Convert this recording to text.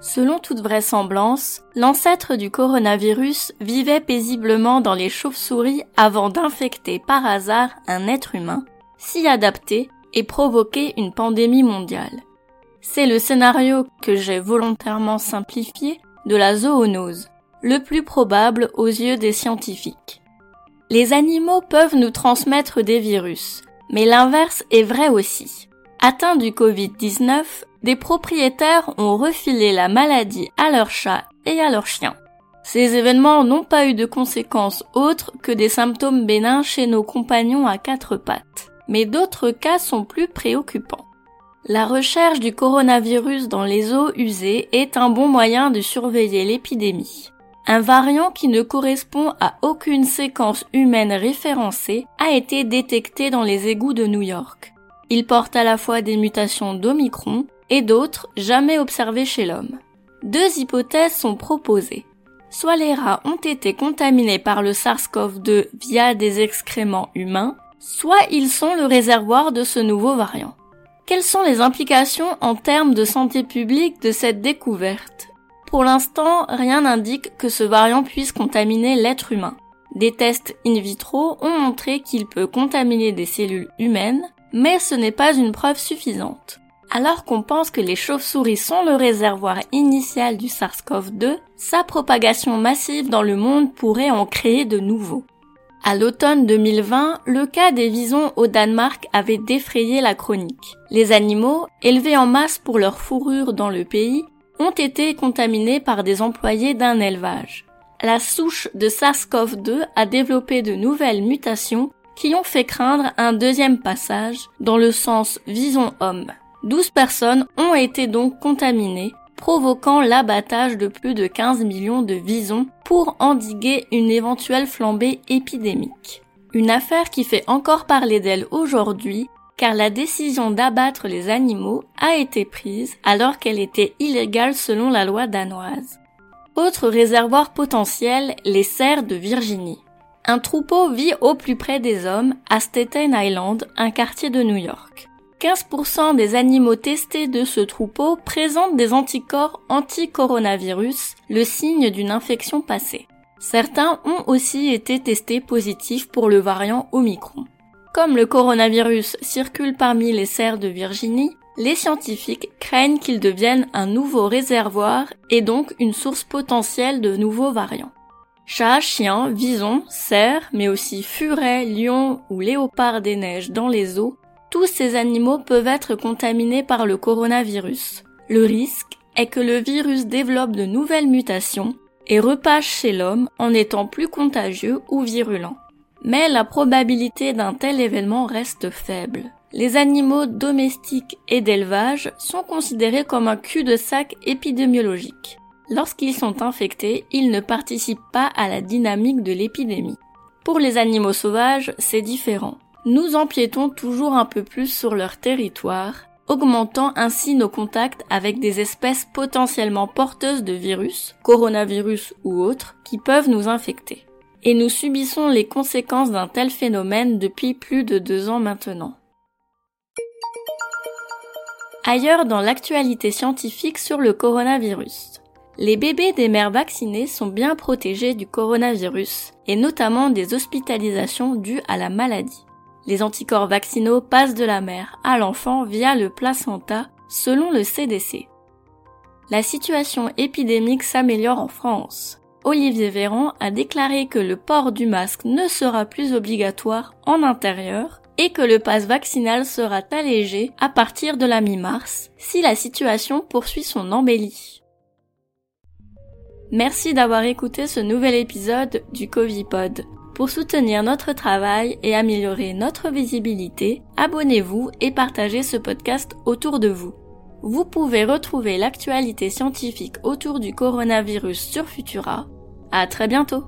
Selon toute vraisemblance, l'ancêtre du coronavirus vivait paisiblement dans les chauves-souris avant d'infecter par hasard un être humain, s'y adapter et provoquer une pandémie mondiale. C'est le scénario que j'ai volontairement simplifié de la zoonose, le plus probable aux yeux des scientifiques. Les animaux peuvent nous transmettre des virus, mais l'inverse est vrai aussi. Atteints du Covid-19, des propriétaires ont refilé la maladie à leurs chats et à leurs chiens. Ces événements n'ont pas eu de conséquences autres que des symptômes bénins chez nos compagnons à quatre pattes. Mais d'autres cas sont plus préoccupants. La recherche du coronavirus dans les eaux usées est un bon moyen de surveiller l'épidémie. Un variant qui ne correspond à aucune séquence humaine référencée a été détecté dans les égouts de New York. Il porte à la fois des mutations d'Omicron et d'autres jamais observées chez l'homme. Deux hypothèses sont proposées. Soit les rats ont été contaminés par le SARS-CoV-2 via des excréments humains, soit ils sont le réservoir de ce nouveau variant. Quelles sont les implications en termes de santé publique de cette découverte? Pour l'instant, rien n'indique que ce variant puisse contaminer l'être humain. Des tests in vitro ont montré qu'il peut contaminer des cellules humaines, mais ce n'est pas une preuve suffisante. Alors qu'on pense que les chauves-souris sont le réservoir initial du SARS-CoV-2, sa propagation massive dans le monde pourrait en créer de nouveaux. À l'automne 2020, le cas des visons au Danemark avait défrayé la chronique. Les animaux, élevés en masse pour leur fourrure dans le pays, ont été contaminés par des employés d'un élevage. La souche de SARS-CoV-2 a développé de nouvelles mutations qui ont fait craindre un deuxième passage dans le sens vison-homme. 12 personnes ont été donc contaminées, provoquant l'abattage de plus de 15 millions de visons pour endiguer une éventuelle flambée épidémique. Une affaire qui fait encore parler d'elle aujourd'hui car la décision d'abattre les animaux a été prise alors qu'elle était illégale selon la loi danoise. Autre réservoir potentiel, les cerfs de Virginie. Un troupeau vit au plus près des hommes à Staten Island, un quartier de New York. 15% des animaux testés de ce troupeau présentent des anticorps anti-coronavirus, le signe d'une infection passée. Certains ont aussi été testés positifs pour le variant Omicron. Comme le coronavirus circule parmi les cerfs de Virginie, les scientifiques craignent qu'il devienne un nouveau réservoir et donc une source potentielle de nouveaux variants. Chats, chiens, visons, cerfs, mais aussi furets, lions ou léopards des neiges dans les eaux tous ces animaux peuvent être contaminés par le coronavirus. Le risque est que le virus développe de nouvelles mutations et repasse chez l'homme en étant plus contagieux ou virulent. Mais la probabilité d'un tel événement reste faible. Les animaux domestiques et d'élevage sont considérés comme un cul-de-sac épidémiologique. Lorsqu'ils sont infectés, ils ne participent pas à la dynamique de l'épidémie. Pour les animaux sauvages, c'est différent nous empiétons toujours un peu plus sur leur territoire, augmentant ainsi nos contacts avec des espèces potentiellement porteuses de virus, coronavirus ou autres, qui peuvent nous infecter. Et nous subissons les conséquences d'un tel phénomène depuis plus de deux ans maintenant. Ailleurs dans l'actualité scientifique sur le coronavirus. Les bébés des mères vaccinées sont bien protégés du coronavirus, et notamment des hospitalisations dues à la maladie. Les anticorps vaccinaux passent de la mère à l'enfant via le placenta, selon le CDC. La situation épidémique s'améliore en France. Olivier Véran a déclaré que le port du masque ne sera plus obligatoire en intérieur et que le passe vaccinal sera allégé à partir de la mi-mars si la situation poursuit son embellie. Merci d'avoir écouté ce nouvel épisode du Covipod. Pour soutenir notre travail et améliorer notre visibilité, abonnez-vous et partagez ce podcast autour de vous. Vous pouvez retrouver l'actualité scientifique autour du coronavirus sur Futura. À très bientôt!